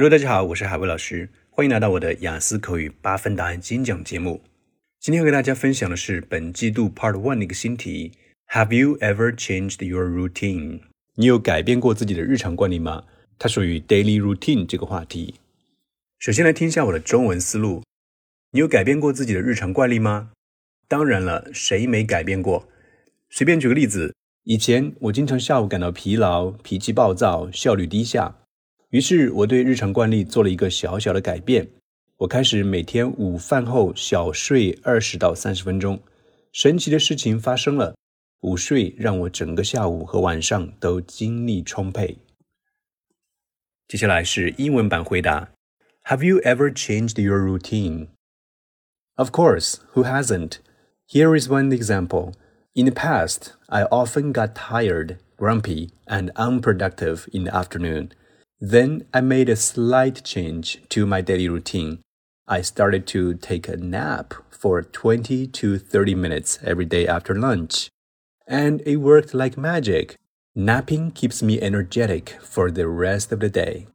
Hello，大家好，我是海威老师，欢迎来到我的雅思口语八分答案精讲节目。今天要跟大家分享的是本季度 Part One 的一个新题：Have you ever changed your routine？你有改变过自己的日常惯例吗？它属于 Daily Routine 这个话题。首先来听一下我的中文思路：你有改变过自己的日常惯例吗？当然了，谁没改变过？随便举个例子，以前我经常下午感到疲劳、脾气暴躁、效率低下。于是我对日常惯例做了一个小小的改变，我开始每天午饭后小睡二十到三十分钟。神奇的事情发生了，午睡让我整个下午和晚上都精力充沛。接下来是英文版回答：Have you ever changed your routine? Of course, who hasn't? Here is one example. In the past, I often got tired, grumpy, and unproductive in the afternoon. Then I made a slight change to my daily routine. I started to take a nap for 20 to 30 minutes every day after lunch. And it worked like magic. Napping keeps me energetic for the rest of the day.